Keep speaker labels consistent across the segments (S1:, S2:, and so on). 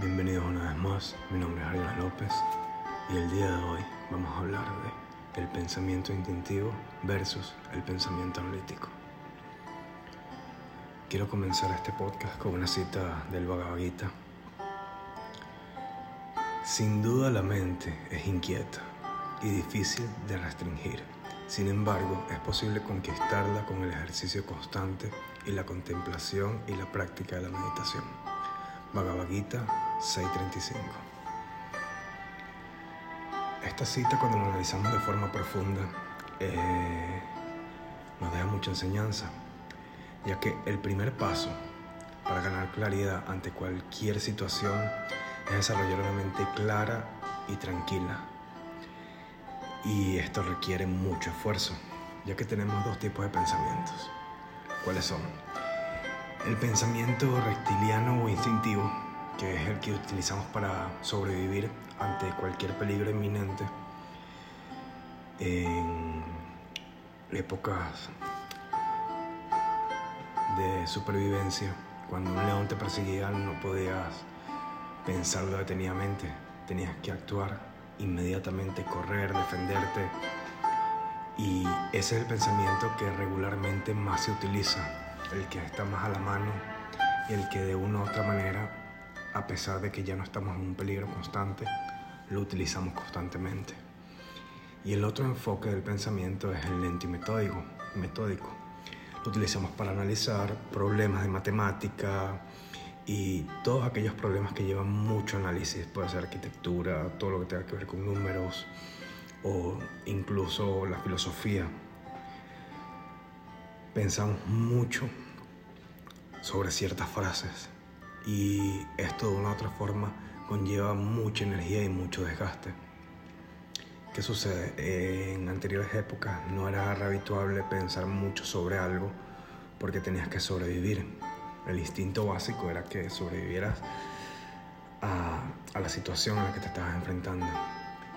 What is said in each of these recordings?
S1: Bienvenidos una vez más, mi nombre es Ariel López y el día de hoy vamos a hablar de el pensamiento instintivo versus el pensamiento analítico. Quiero comenzar este podcast con una cita del Bhagavad Gita. Sin duda la mente es inquieta y difícil de restringir. Sin embargo, es posible conquistarla con el ejercicio constante y la contemplación y la práctica de la meditación. Bhagavad Gita 6:35. Esta cita cuando la analizamos de forma profunda eh, nos deja mucha enseñanza, ya que el primer paso para ganar claridad ante cualquier situación es desarrollar una mente clara y tranquila. Y esto requiere mucho esfuerzo, ya que tenemos dos tipos de pensamientos. ¿Cuáles son? El pensamiento reptiliano o instintivo, que es el que utilizamos para sobrevivir ante cualquier peligro inminente en épocas de supervivencia. Cuando un león te perseguía no podías pensarlo detenidamente, tenías que actuar inmediatamente, correr, defenderte. Y ese es el pensamiento que regularmente más se utiliza, el que está más a la mano y el que de una u otra manera a pesar de que ya no estamos en un peligro constante, lo utilizamos constantemente. Y el otro enfoque del pensamiento es el lento y metódico. metódico. Lo utilizamos para analizar problemas de matemática y todos aquellos problemas que llevan mucho análisis, puede ser arquitectura, todo lo que tenga que ver con números o incluso la filosofía. Pensamos mucho sobre ciertas frases y esto de una u otra forma conlleva mucha energía y mucho desgaste. ¿Qué sucede? En anteriores épocas no era habitual pensar mucho sobre algo porque tenías que sobrevivir. El instinto básico era que sobrevivieras a, a la situación a la que te estabas enfrentando.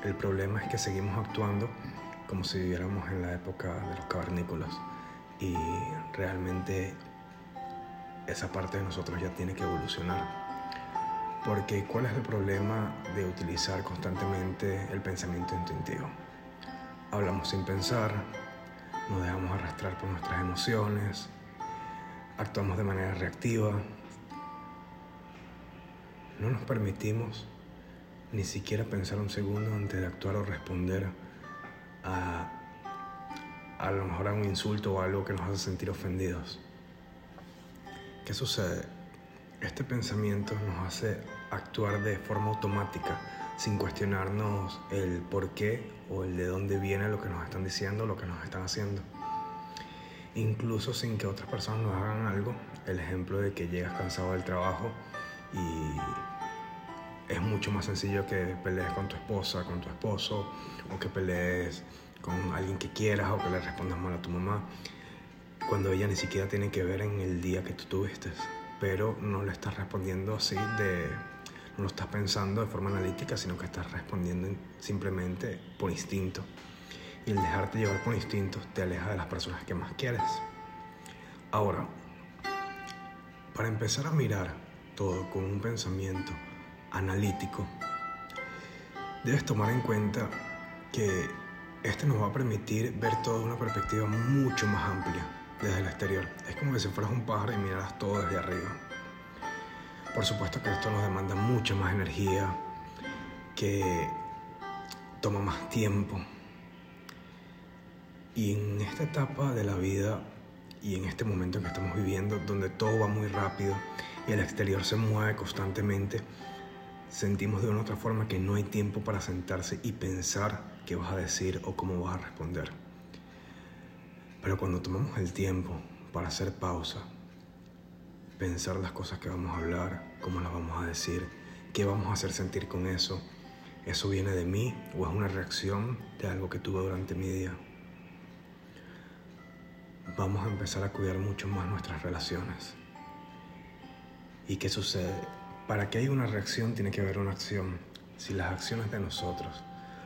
S1: El problema es que seguimos actuando como si viviéramos en la época de los cavernícolas y realmente esa parte de nosotros ya tiene que evolucionar. Porque ¿cuál es el problema de utilizar constantemente el pensamiento instintivo? Hablamos sin pensar, nos dejamos arrastrar por nuestras emociones, actuamos de manera reactiva, no nos permitimos ni siquiera pensar un segundo antes de actuar o responder a a lo mejor a un insulto o algo que nos hace sentir ofendidos. ¿Qué sucede? Este pensamiento nos hace actuar de forma automática, sin cuestionarnos el por qué o el de dónde viene lo que nos están diciendo, lo que nos están haciendo. Incluso sin que otras personas nos hagan algo, el ejemplo de que llegas cansado del trabajo y es mucho más sencillo que pelees con tu esposa, con tu esposo, o que pelees con alguien que quieras, o que le respondas mal a tu mamá cuando ella ni siquiera tiene que ver en el día que tú tuviste, pero no le estás respondiendo así de, no lo estás pensando de forma analítica, sino que estás respondiendo simplemente por instinto. Y el dejarte llevar por instinto te aleja de las personas que más quieres. Ahora, para empezar a mirar todo con un pensamiento analítico, debes tomar en cuenta que este nos va a permitir ver todo de una perspectiva mucho más amplia desde el exterior. Es como que si fueras un pájaro y miraras todo desde arriba. Por supuesto que esto nos demanda mucha más energía, que toma más tiempo. Y en esta etapa de la vida y en este momento en que estamos viviendo, donde todo va muy rápido y el exterior se mueve constantemente, sentimos de una u otra forma que no hay tiempo para sentarse y pensar qué vas a decir o cómo vas a responder. Pero cuando tomamos el tiempo para hacer pausa, pensar las cosas que vamos a hablar, cómo las vamos a decir, qué vamos a hacer sentir con eso, ¿eso viene de mí o es una reacción de algo que tuve durante mi día? Vamos a empezar a cuidar mucho más nuestras relaciones. ¿Y qué sucede? Para que haya una reacción tiene que haber una acción. Si las acciones de nosotros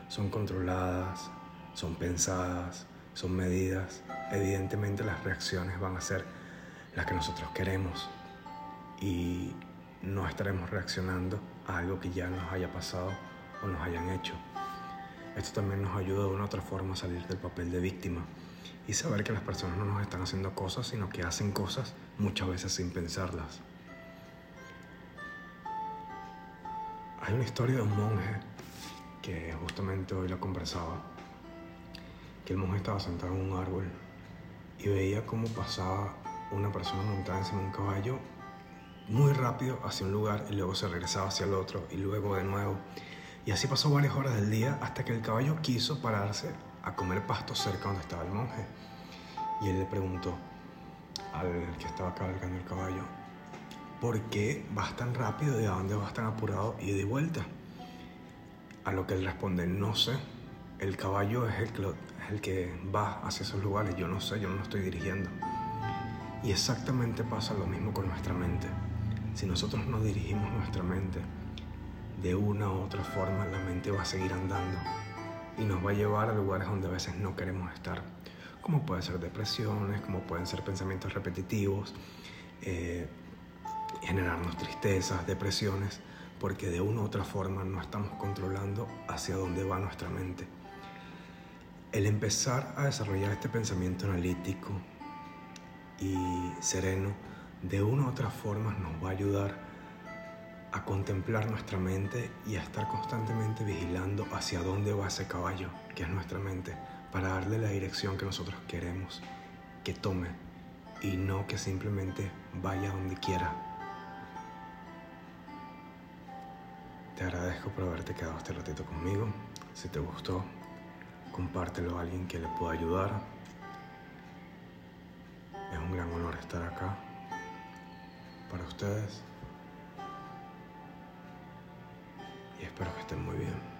S1: son controladas, son pensadas, son medidas, evidentemente las reacciones van a ser las que nosotros queremos y no estaremos reaccionando a algo que ya nos haya pasado o nos hayan hecho. Esto también nos ayuda de una u otra forma a salir del papel de víctima y saber que las personas no nos están haciendo cosas, sino que hacen cosas muchas veces sin pensarlas. Hay una historia de un monje que justamente hoy la conversaba, que el monje estaba sentado en un árbol y veía cómo pasaba una persona montada encima de un caballo muy rápido hacia un lugar y luego se regresaba hacia el otro y luego de nuevo. Y así pasó varias horas del día hasta que el caballo quiso pararse a comer pasto cerca donde estaba el monje. Y él le preguntó al que estaba cabalgando el caballo, ¿por qué vas tan rápido y a dónde vas tan apurado y de vuelta? A lo que él responde, no sé, el caballo es el, que, el que va hacia esos lugares, yo no sé, yo no lo estoy dirigiendo. Y exactamente pasa lo mismo con nuestra mente. Si nosotros no dirigimos nuestra mente, de una u otra forma la mente va a seguir andando y nos va a llevar a lugares donde a veces no queremos estar, como pueden ser depresiones, como pueden ser pensamientos repetitivos, eh, generarnos tristezas, depresiones, porque de una u otra forma no estamos controlando hacia dónde va nuestra mente. El empezar a desarrollar este pensamiento analítico y sereno, de una u otra forma nos va a ayudar a contemplar nuestra mente y a estar constantemente vigilando hacia dónde va ese caballo, que es nuestra mente, para darle la dirección que nosotros queremos que tome y no que simplemente vaya donde quiera. Te agradezco por haberte quedado este ratito conmigo. Si te gustó, compártelo a alguien que le pueda ayudar. Es un gran honor estar acá para ustedes. y espero que estén muy bien.